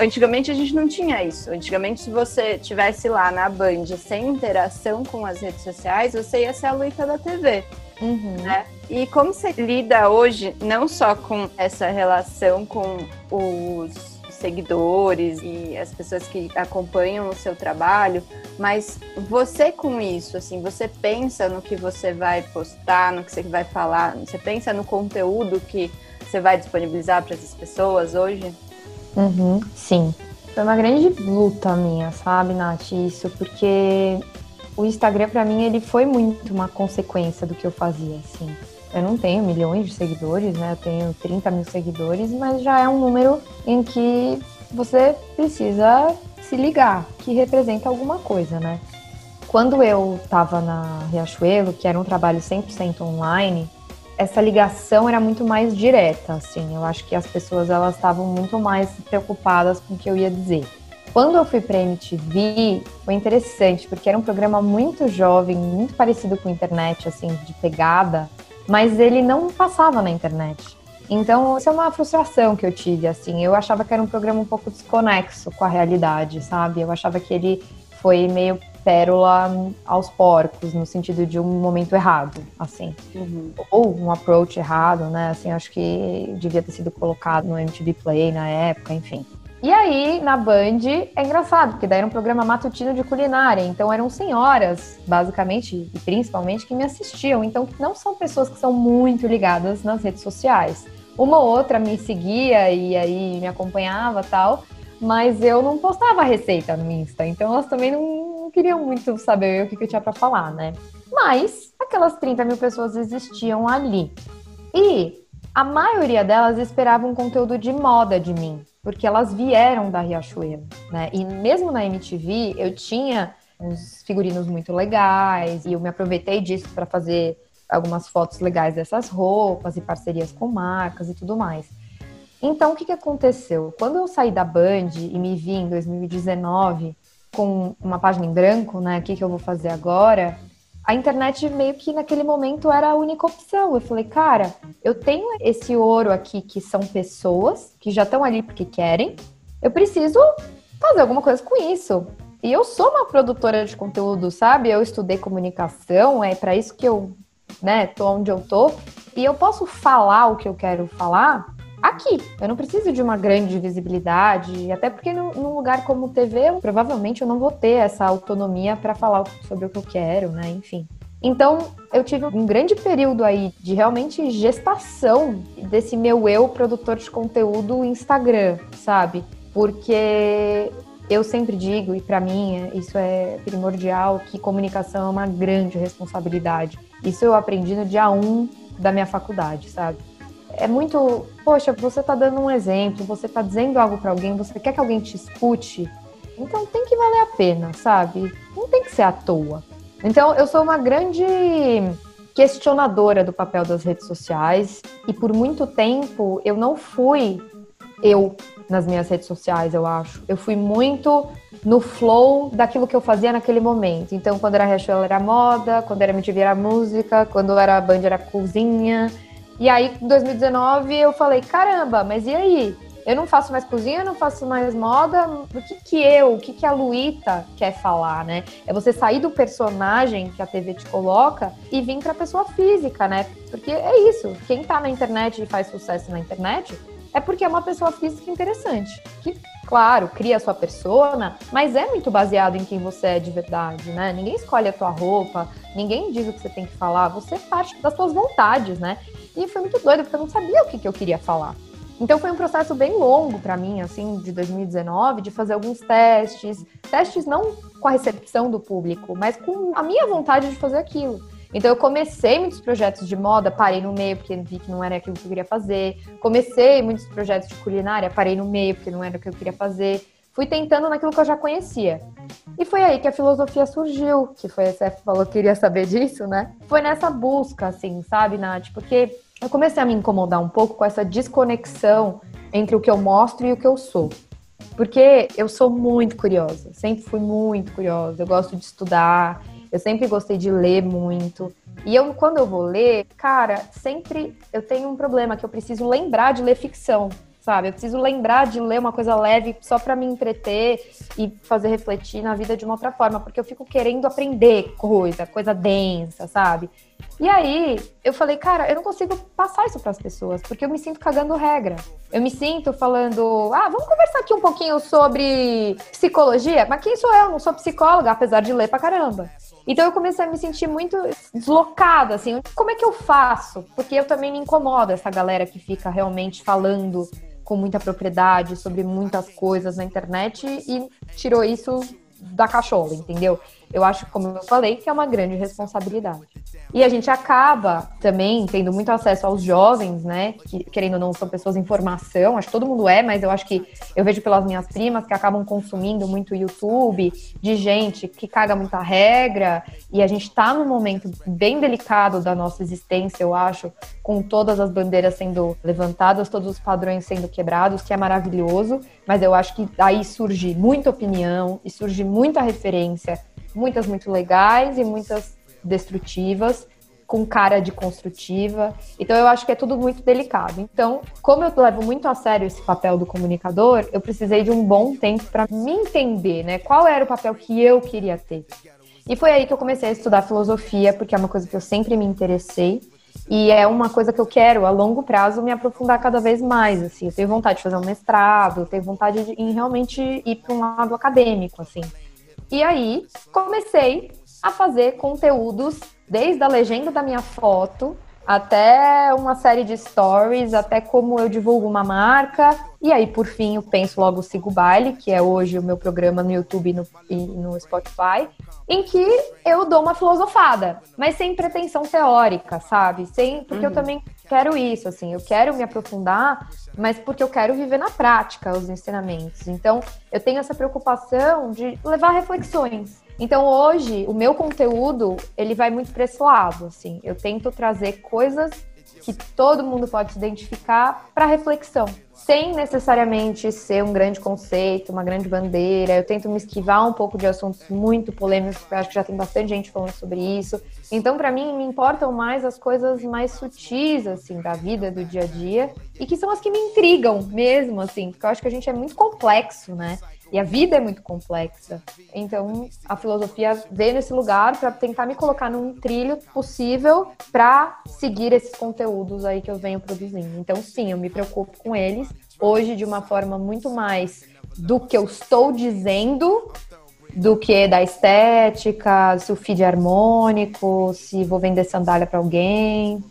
Antigamente a gente não tinha isso. Antigamente, se você tivesse lá na Band sem interação com as redes sociais, você ia ser a Luísa da TV. Uhum. Né? E como você lida hoje, não só com essa relação com os seguidores e as pessoas que acompanham o seu trabalho, mas você com isso, assim, você pensa no que você vai postar, no que você vai falar, você pensa no conteúdo que você vai disponibilizar para essas pessoas hoje? Uhum, sim. Foi uma grande luta minha, sabe, Nath, isso, porque o Instagram para mim ele foi muito uma consequência do que eu fazia, assim. Eu não tenho milhões de seguidores, né? Eu tenho 30 mil seguidores, mas já é um número em que você precisa se ligar, que representa alguma coisa, né? Quando eu estava na Riachuelo, que era um trabalho 100% online, essa ligação era muito mais direta, assim. Eu acho que as pessoas elas estavam muito mais preocupadas com o que eu ia dizer. Quando eu fui para MTV, foi interessante, porque era um programa muito jovem, muito parecido com a internet, assim, de pegada, mas ele não passava na internet. Então, isso é uma frustração que eu tive, assim. Eu achava que era um programa um pouco desconexo com a realidade, sabe? Eu achava que ele foi meio pérola aos porcos, no sentido de um momento errado, assim. Uhum. Ou um approach errado, né? Assim, acho que devia ter sido colocado no MTV Play na época, enfim. E aí, na Band, é engraçado, porque daí era um programa matutino de culinária, então eram senhoras, basicamente, e principalmente, que me assistiam. Então, não são pessoas que são muito ligadas nas redes sociais. Uma ou outra me seguia e aí me acompanhava tal, mas eu não postava receita no Insta, então elas também não não queriam muito saber o que, que eu tinha para falar, né? Mas aquelas 30 mil pessoas existiam ali. E a maioria delas esperava um conteúdo de moda de mim, porque elas vieram da Riachuelo, né? E mesmo na MTV, eu tinha uns figurinos muito legais e eu me aproveitei disso para fazer algumas fotos legais dessas roupas e parcerias com marcas e tudo mais. Então, o que, que aconteceu? Quando eu saí da Band e me vi em 2019 com uma página em branco, né? O que, que eu vou fazer agora? A internet meio que naquele momento era a única opção. Eu falei, cara, eu tenho esse ouro aqui que são pessoas que já estão ali porque querem. Eu preciso fazer alguma coisa com isso. E eu sou uma produtora de conteúdo, sabe? Eu estudei comunicação, é para isso que eu, né, tô onde eu tô. E eu posso falar o que eu quero falar aqui. Eu não preciso de uma grande visibilidade, até porque num lugar como TV, eu, provavelmente eu não vou ter essa autonomia para falar sobre o que eu quero, né? Enfim. Então, eu tive um grande período aí de realmente gestação desse meu eu produtor de conteúdo Instagram, sabe? Porque eu sempre digo, e para mim isso é primordial, que comunicação é uma grande responsabilidade. Isso eu aprendi no dia 1 da minha faculdade, sabe? É muito, poxa, você está dando um exemplo, você está dizendo algo para alguém, você quer que alguém te escute, então tem que valer a pena, sabe? Não tem que ser à toa. Então eu sou uma grande questionadora do papel das redes sociais e por muito tempo eu não fui eu nas minhas redes sociais, eu acho. Eu fui muito no flow daquilo que eu fazia naquele momento. Então, quando era Riachuelo era moda, quando era MTV era música, quando era Band era cozinha. E aí, em 2019, eu falei, caramba, mas e aí? Eu não faço mais cozinha, não faço mais moda. O que que eu, o que que a Luíta quer falar, né? É você sair do personagem que a TV te coloca e vir para a pessoa física, né? Porque é isso. Quem tá na internet e faz sucesso na internet é porque é uma pessoa física interessante. Que, claro, cria a sua persona, mas é muito baseado em quem você é de verdade, né? Ninguém escolhe a tua roupa, ninguém diz o que você tem que falar, você parte das suas vontades, né? E foi muito doido, porque eu não sabia o que, que eu queria falar. Então foi um processo bem longo para mim, assim, de 2019, de fazer alguns testes, testes não com a recepção do público, mas com a minha vontade de fazer aquilo. Então eu comecei muitos projetos de moda, parei no meio porque vi que não era aquilo que eu queria fazer. Comecei muitos projetos de culinária, parei no meio porque não era o que eu queria fazer. Fui tentando naquilo que eu já conhecia. E foi aí que a filosofia surgiu, que foi, você falou que queria saber disso, né? Foi nessa busca, assim, sabe, Nath? Porque eu comecei a me incomodar um pouco com essa desconexão entre o que eu mostro e o que eu sou. Porque eu sou muito curiosa, sempre fui muito curiosa, eu gosto de estudar, eu sempre gostei de ler muito. E eu, quando eu vou ler, cara, sempre eu tenho um problema que eu preciso lembrar de ler ficção, sabe? Eu preciso lembrar de ler uma coisa leve só para me entreter e fazer refletir na vida de uma outra forma, porque eu fico querendo aprender coisa, coisa densa, sabe? E aí, eu falei, cara, eu não consigo passar isso para as pessoas, porque eu me sinto cagando regra. Eu me sinto falando, ah, vamos conversar aqui um pouquinho sobre psicologia? Mas quem sou eu? Não sou psicóloga, apesar de ler pra caramba. Então eu comecei a me sentir muito deslocada, assim, como é que eu faço? Porque eu também me incomodo essa galera que fica realmente falando com muita propriedade sobre muitas coisas na internet e tirou isso da cachola, entendeu? Eu acho, como eu falei, que é uma grande responsabilidade. E a gente acaba também tendo muito acesso aos jovens, né? Que, querendo ou não, são pessoas em formação. Acho que todo mundo é, mas eu acho que eu vejo pelas minhas primas que acabam consumindo muito YouTube, de gente que caga muita regra. E a gente tá num momento bem delicado da nossa existência, eu acho, com todas as bandeiras sendo levantadas, todos os padrões sendo quebrados, que é maravilhoso. Mas eu acho que aí surge muita opinião e surge muita referência, muitas muito legais e muitas destrutivas, com cara de construtiva. Então eu acho que é tudo muito delicado. Então, como eu levo muito a sério esse papel do comunicador, eu precisei de um bom tempo para me entender, né? Qual era o papel que eu queria ter. E foi aí que eu comecei a estudar filosofia, porque é uma coisa que eu sempre me interessei. E é uma coisa que eu quero, a longo prazo, me aprofundar cada vez mais, assim. Eu tenho vontade de fazer um mestrado, eu tenho vontade de em realmente ir para um lado acadêmico, assim. E aí, comecei a fazer conteúdos desde a legenda da minha foto até uma série de stories, até como eu divulgo uma marca. E aí, por fim, eu penso logo Sigo Baile, que é hoje o meu programa no YouTube e no, e no Spotify, em que eu dou uma filosofada, mas sem pretensão teórica, sabe? Sem, porque uhum. eu também quero isso, assim, eu quero me aprofundar, mas porque eu quero viver na prática os ensinamentos. Então, eu tenho essa preocupação de levar reflexões. Então hoje o meu conteúdo ele vai muito para esse lado, assim. Eu tento trazer coisas que todo mundo pode se identificar para reflexão, sem necessariamente ser um grande conceito, uma grande bandeira. Eu tento me esquivar um pouco de assuntos muito polêmicos, porque acho que já tem bastante gente falando sobre isso. Então, para mim, me importam mais as coisas mais sutis, assim, da vida, do dia a dia, e que são as que me intrigam mesmo, assim, porque eu acho que a gente é muito complexo, né? E a vida é muito complexa. Então, a filosofia veio nesse lugar para tentar me colocar num trilho possível para seguir esses conteúdos aí que eu venho produzindo. Então, sim, eu me preocupo com eles hoje de uma forma muito mais do que eu estou dizendo do que da estética, se o feed é harmônico, se vou vender sandália para alguém.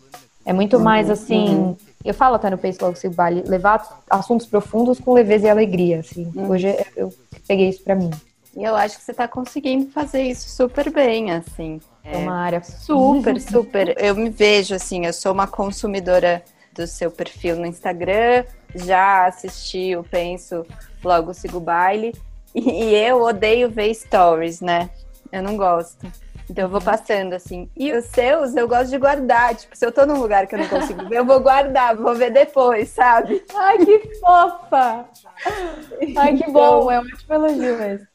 É muito mais uhum, assim, uhum. Eu falo até no Pace Logo Se Vale, levar assuntos profundos com leveza e alegria, assim. Hum. Hoje eu peguei isso para mim. E eu acho que você está conseguindo fazer isso super bem, assim. É uma área super, super. Eu me vejo assim, eu sou uma consumidora do seu perfil no Instagram, já assisti o Penso, logo sigo o baile. E, e eu odeio ver stories, né? Eu não gosto. Então eu vou passando assim. E os seus eu gosto de guardar. Tipo, se eu tô num lugar que eu não consigo ver, eu vou guardar, vou ver depois, sabe? Ai, que fofa! Ai, que bom, então, é um ótimo elogio mesmo.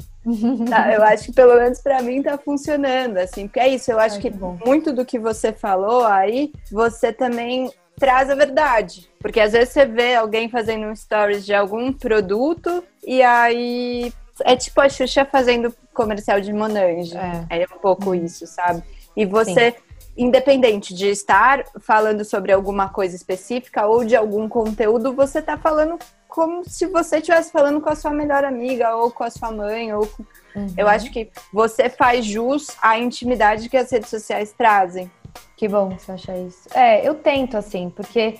Tá, eu acho que pelo menos para mim tá funcionando, assim, porque é isso, eu acho Ai, que, que muito do que você falou aí, você também traz a verdade. Porque às vezes você vê alguém fazendo um stories de algum produto e aí é tipo a Xuxa fazendo comercial de Monange. É, é um pouco uhum. isso, sabe? E você Sim. independente de estar falando sobre alguma coisa específica ou de algum conteúdo, você está falando como se você estivesse falando com a sua melhor amiga ou com a sua mãe ou com... uhum. eu acho que você faz jus à intimidade que as redes sociais trazem. Que bom você acha isso. É, eu tento assim, porque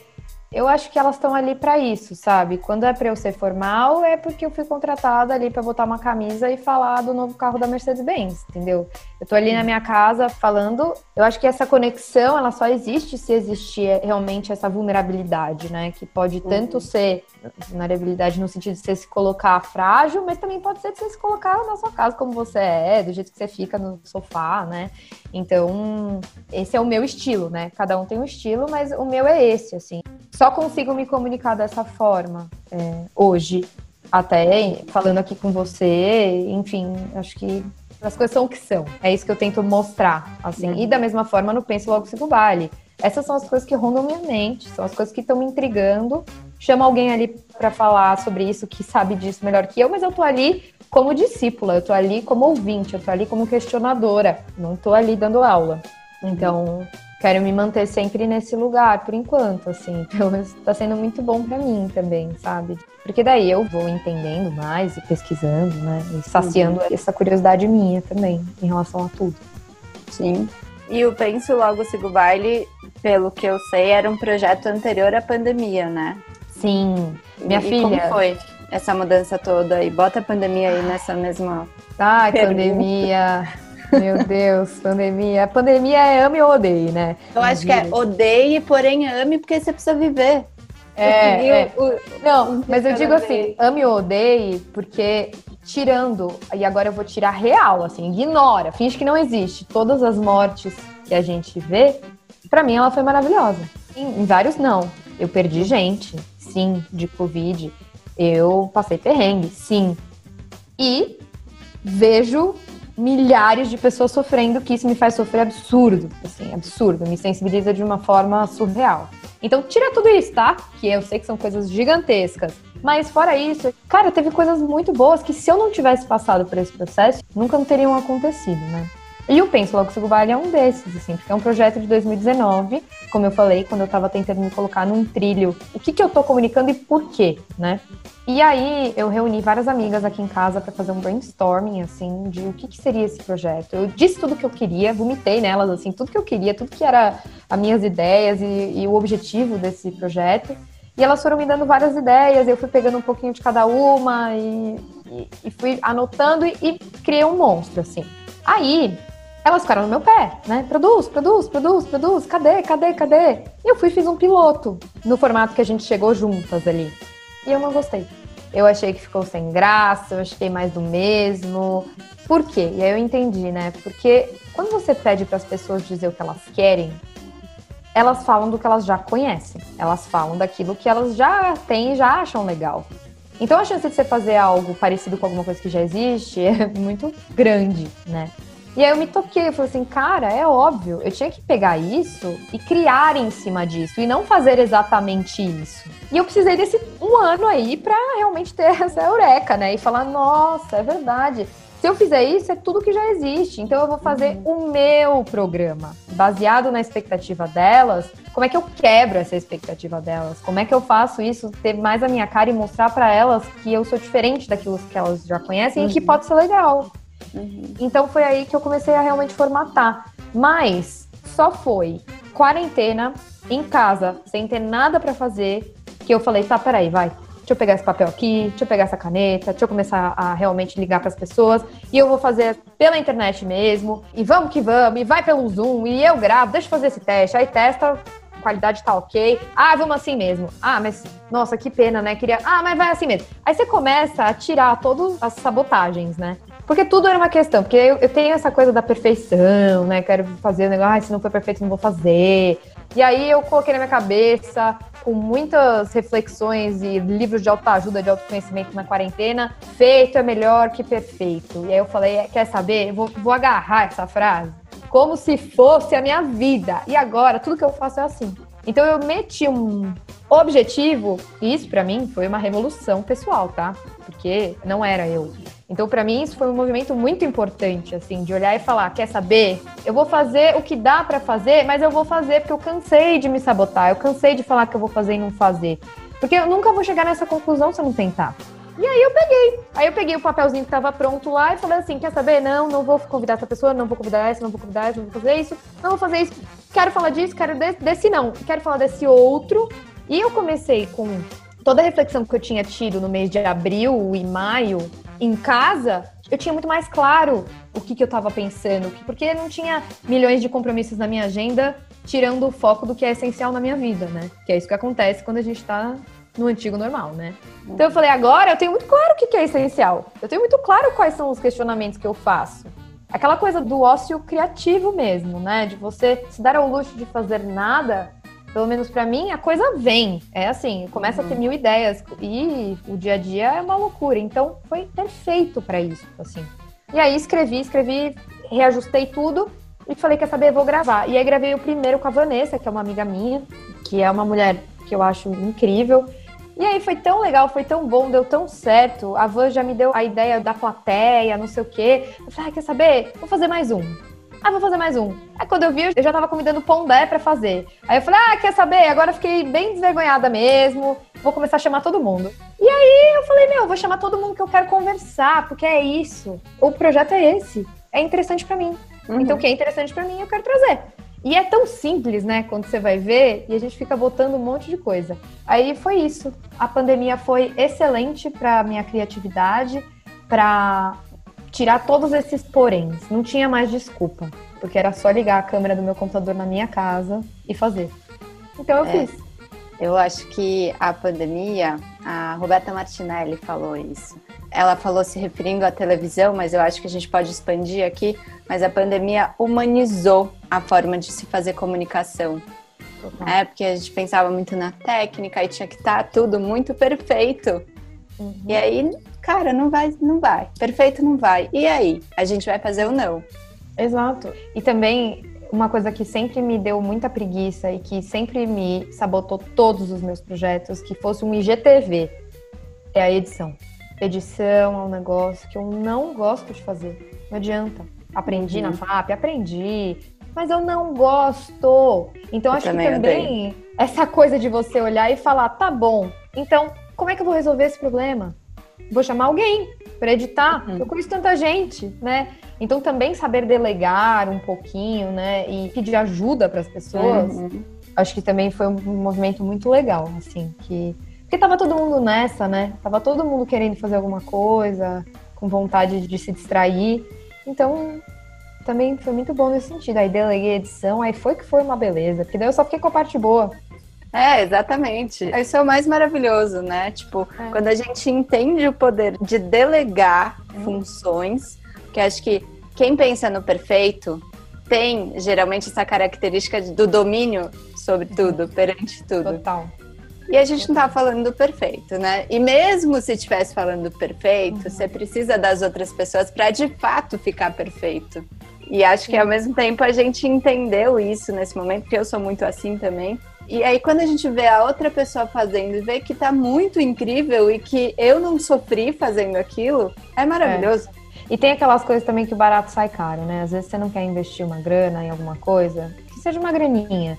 eu acho que elas estão ali para isso, sabe? Quando é para eu ser formal, é porque eu fui contratada ali para botar uma camisa e falar do novo carro da Mercedes-Benz, entendeu? Eu tô ali na minha casa falando. Eu acho que essa conexão, ela só existe se existir realmente essa vulnerabilidade, né? Que pode tanto uhum. ser vulnerabilidade no sentido de você se colocar frágil, mas também pode ser de você se colocar na sua casa como você é, do jeito que você fica no sofá, né? Então, esse é o meu estilo, né? Cada um tem um estilo, mas o meu é esse, assim. Só consigo me comunicar dessa forma é, hoje, até falando aqui com você, enfim, acho que as coisas são o que são. É isso que eu tento mostrar, assim. Uhum. E da mesma forma no Penso Logo Sigo Baile. Essas são as coisas que rondam minha mente, são as coisas que estão me intrigando. Chama alguém ali para falar sobre isso, que sabe disso melhor que eu, mas eu tô ali como discípula, eu tô ali como ouvinte, eu tô ali como questionadora, não tô ali dando aula. Então, quero me manter sempre nesse lugar, por enquanto, assim. Pelo menos tá sendo muito bom para mim também, sabe? Porque daí eu vou entendendo mais e pesquisando, né? E saciando uhum. essa curiosidade minha também, em relação a tudo. Sim. E o Penso Logo Sigo Baile, pelo que eu sei, era um projeto anterior à pandemia, né? Sim. Minha e filha. Como foi essa mudança toda? E bota a pandemia aí nessa mesma. Ai, pergunta. pandemia. Meu Deus, pandemia. A pandemia é ame ou odeie, né? Eu acho que é odeie, porém ame, porque você precisa viver. É, é. O, não, mas eu digo assim, ame ou odeie, porque tirando, e agora eu vou tirar real, assim, ignora, finge que não existe. Todas as mortes que a gente vê, para mim ela foi maravilhosa. Em, em vários não. Eu perdi gente, sim, de Covid. Eu passei perrengue, sim. E vejo milhares de pessoas sofrendo, que isso me faz sofrer absurdo, assim, absurdo, me sensibiliza de uma forma surreal. Então, tira tudo isso, tá? Que eu sei que são coisas gigantescas. Mas fora isso, cara, teve coisas muito boas que se eu não tivesse passado por esse processo, nunca não teriam acontecido, né? E o Penso Logo Sigo Vale é um desses, assim, porque é um projeto de 2019, como eu falei, quando eu estava tentando me colocar num trilho, o que, que eu estou comunicando e por quê, né? E aí eu reuni várias amigas aqui em casa para fazer um brainstorming, assim, de o que, que seria esse projeto. Eu disse tudo que eu queria, vomitei nelas, assim, tudo que eu queria, tudo que era as minhas ideias e, e o objetivo desse projeto. E elas foram me dando várias ideias, eu fui pegando um pouquinho de cada uma e, e, e fui anotando e, e criei um monstro, assim. Aí, elas ficaram no meu pé, né? Produz, produz, produz, produz, cadê, cadê, cadê? E eu fui fiz um piloto no formato que a gente chegou juntas ali. E eu não gostei. Eu achei que ficou sem graça, eu achei mais do mesmo. Por quê? E aí eu entendi, né? Porque quando você pede para as pessoas dizer o que elas querem, elas falam do que elas já conhecem. Elas falam daquilo que elas já têm e já acham legal. Então a chance de você fazer algo parecido com alguma coisa que já existe é muito grande, né? E aí eu me toquei, eu falei assim, cara, é óbvio, eu tinha que pegar isso e criar em cima disso e não fazer exatamente isso. E eu precisei desse um ano aí para realmente ter essa eureka, né? E falar, nossa, é verdade. Se eu fizer isso, é tudo que já existe. Então eu vou fazer uhum. o meu programa, baseado na expectativa delas. Como é que eu quebro essa expectativa delas? Como é que eu faço isso ter mais a minha cara e mostrar para elas que eu sou diferente daquilo que elas já conhecem uhum. e que uhum. pode ser legal. Uhum. Então foi aí que eu comecei a realmente formatar. Mas só foi quarentena, em casa, sem ter nada para fazer, que eu falei, tá, peraí, vai. Deixa eu pegar esse papel aqui, deixa eu pegar essa caneta, deixa eu começar a realmente ligar para as pessoas. E eu vou fazer pela internet mesmo. E vamos que vamos, e vai pelo Zoom, e eu gravo, deixa eu fazer esse teste. Aí testa, qualidade tá ok. Ah, vamos assim mesmo. Ah, mas nossa, que pena, né? Queria. Ah, mas vai assim mesmo. Aí você começa a tirar todas as sabotagens, né? Porque tudo era uma questão, porque eu, eu tenho essa coisa da perfeição, né? Quero fazer o negócio, ah, se não for perfeito, não vou fazer. E aí eu coloquei na minha cabeça, com muitas reflexões e livros de autoajuda, de autoconhecimento na quarentena, feito é melhor que perfeito. E aí eu falei, quer saber? vou, vou agarrar essa frase como se fosse a minha vida. E agora, tudo que eu faço é assim. Então eu meti um objetivo, e isso para mim foi uma revolução pessoal, tá? Porque não era eu. Então, para mim, isso foi um movimento muito importante, assim, de olhar e falar: quer saber? Eu vou fazer o que dá para fazer, mas eu vou fazer porque eu cansei de me sabotar, eu cansei de falar que eu vou fazer e não fazer. Porque eu nunca vou chegar nessa conclusão se eu não tentar. E aí eu peguei. Aí eu peguei o papelzinho que estava pronto lá e falei assim: quer saber? Não, não vou convidar essa pessoa, não vou convidar essa, não vou convidar essa, não vou fazer isso, não vou fazer isso. Quero falar disso, quero desse, desse não, quero falar desse outro. E eu comecei com toda a reflexão que eu tinha tido no mês de abril e maio em casa, eu tinha muito mais claro o que, que eu estava pensando, porque não tinha milhões de compromissos na minha agenda, tirando o foco do que é essencial na minha vida, né? Que é isso que acontece quando a gente está no antigo normal, né? Então eu falei, agora eu tenho muito claro o que, que é essencial. Eu tenho muito claro quais são os questionamentos que eu faço. Aquela coisa do ócio criativo mesmo, né? De você se dar ao luxo de fazer nada pelo menos para mim, a coisa vem. É assim, começa uhum. a ter uhum. mil ideias e o dia a dia é uma loucura. Então, foi perfeito para isso, assim. E aí escrevi, escrevi, reajustei tudo e falei, quer saber, vou gravar. E aí gravei o primeiro com a Vanessa, que é uma amiga minha, que é uma mulher que eu acho incrível. E aí foi tão legal, foi tão bom, deu tão certo. A Van já me deu a ideia da plateia, não sei o quê. Eu falei, ah, quer saber? Vou fazer mais um. Ah, vou fazer mais um. Aí quando eu vi, eu já tava convidando pondé pra fazer. Aí eu falei, ah, quer saber? Agora fiquei bem desvergonhada mesmo. Vou começar a chamar todo mundo. E aí eu falei, meu, vou chamar todo mundo que eu quero conversar, porque é isso. O projeto é esse. É interessante para mim. Uhum. Então o que é interessante para mim eu quero trazer. E é tão simples, né, quando você vai ver, e a gente fica botando um monte de coisa. Aí foi isso. A pandemia foi excelente para minha criatividade, para tirar todos esses poréns. Não tinha mais desculpa, porque era só ligar a câmera do meu computador na minha casa e fazer. Então eu é, fiz. Eu acho que a pandemia, a Roberta Martinelli falou isso. Ela falou se referindo à televisão, mas eu acho que a gente pode expandir aqui. Mas a pandemia humanizou a forma de se fazer comunicação. É, porque a gente pensava muito na técnica e tinha que estar tá tudo muito perfeito. Uhum. E aí cara, não vai, não vai. Perfeito não vai. E aí? A gente vai fazer o não. Exato. E também uma coisa que sempre me deu muita preguiça e que sempre me sabotou todos os meus projetos, que fosse um IGTV, é a edição. Edição é um negócio que eu não gosto de fazer. Não adianta. Aprendi uhum. na FAP, aprendi, mas eu não gosto. Então eu acho também que também essa coisa de você olhar e falar, tá bom, então como é que eu vou resolver esse problema? Vou chamar alguém para editar. Uhum. Eu conheço tanta gente, né? Então também saber delegar um pouquinho, né, e pedir ajuda para as pessoas, uhum. acho que também foi um movimento muito legal, assim, que porque tava todo mundo nessa, né? Tava todo mundo querendo fazer alguma coisa, com vontade de se distrair. Então, também foi muito bom nesse sentido. Aí deleguei a edição, aí foi que foi uma beleza, porque daí eu só fiquei com a parte boa. É, exatamente. Isso é o mais maravilhoso, né? Tipo, é. quando a gente entende o poder de delegar hum. funções, que acho que quem pensa no perfeito tem geralmente essa característica do domínio sobre tudo, perante tudo. Total. E a gente não tá falando do perfeito, né? E mesmo se estivesse falando do perfeito, uhum. você precisa das outras pessoas para de fato ficar perfeito. E acho que ao mesmo tempo a gente entendeu isso nesse momento, porque eu sou muito assim também. E aí, quando a gente vê a outra pessoa fazendo e vê que tá muito incrível e que eu não sofri fazendo aquilo, é maravilhoso. É. E tem aquelas coisas também que o barato sai caro, né? Às vezes você não quer investir uma grana em alguma coisa, que seja uma graninha.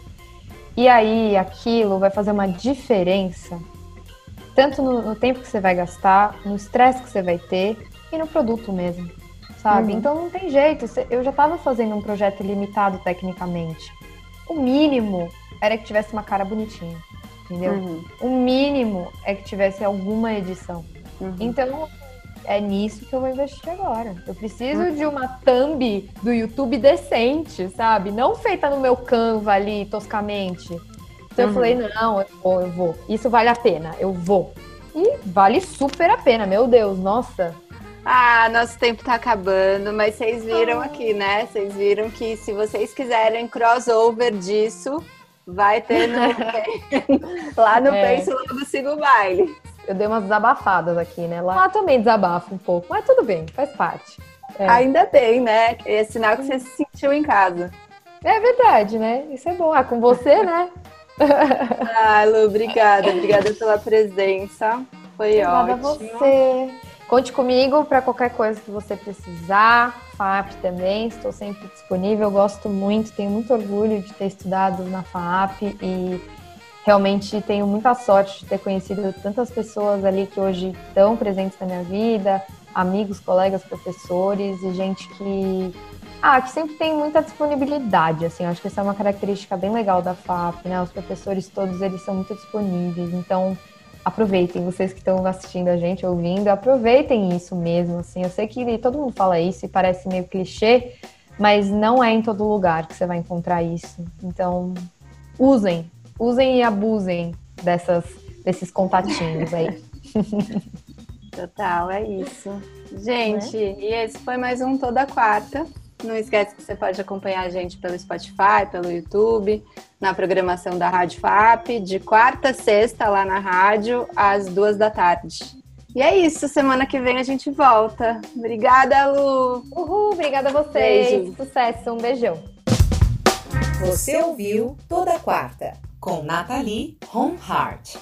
E aí aquilo vai fazer uma diferença, tanto no, no tempo que você vai gastar, no estresse que você vai ter e no produto mesmo, sabe? Uhum. Então não tem jeito. Eu já estava fazendo um projeto limitado tecnicamente. O mínimo era que tivesse uma cara bonitinha, entendeu? Uhum. O mínimo é que tivesse alguma edição. Uhum. Então, é nisso que eu vou investir agora. Eu preciso uhum. de uma thumb do YouTube decente, sabe? Não feita no meu Canva ali, toscamente. Então eu uhum. falei, não, eu vou, eu vou. Isso vale a pena, eu vou. E vale super a pena, meu Deus, nossa. Ah, nosso tempo tá acabando, mas vocês viram ah. aqui, né? Vocês viram que se vocês quiserem crossover disso, Vai ter no, lá no é. Pense Logo Siga o Baile. Eu dei umas desabafadas aqui, né? Lá também desabafa um pouco, mas tudo bem, faz parte. É. Ainda bem, né? É sinal que você se sentiu em casa. É verdade, né? Isso é bom. Ah, com você, né? ah, Lu, obrigada. Obrigada pela presença. Foi obrigada ótimo. Obrigada a você. Conte comigo para qualquer coisa que você precisar. FAP também, estou sempre disponível. Gosto muito, tenho muito orgulho de ter estudado na FAP e realmente tenho muita sorte de ter conhecido tantas pessoas ali que hoje estão presentes na minha vida, amigos, colegas, professores e gente que ah, que sempre tem muita disponibilidade, assim, acho que essa é uma característica bem legal da FAP, né? Os professores todos eles são muito disponíveis, então aproveitem, vocês que estão assistindo a gente, ouvindo, aproveitem isso mesmo, assim. Eu sei que todo mundo fala isso e parece meio clichê, mas não é em todo lugar que você vai encontrar isso. Então, usem, usem e abusem dessas, desses contatinhos aí. Total, é isso. Gente, é? e esse foi mais um Toda Quarta. Não esquece que você pode acompanhar a gente pelo Spotify, pelo YouTube, na programação da Rádio FAP, de quarta a sexta lá na rádio, às duas da tarde. E é isso, semana que vem a gente volta. Obrigada, Lu! Uhul, obrigada a vocês! Beijo. Sucesso, um beijão! Você ouviu Toda Quarta, com Nathalie Home Heart.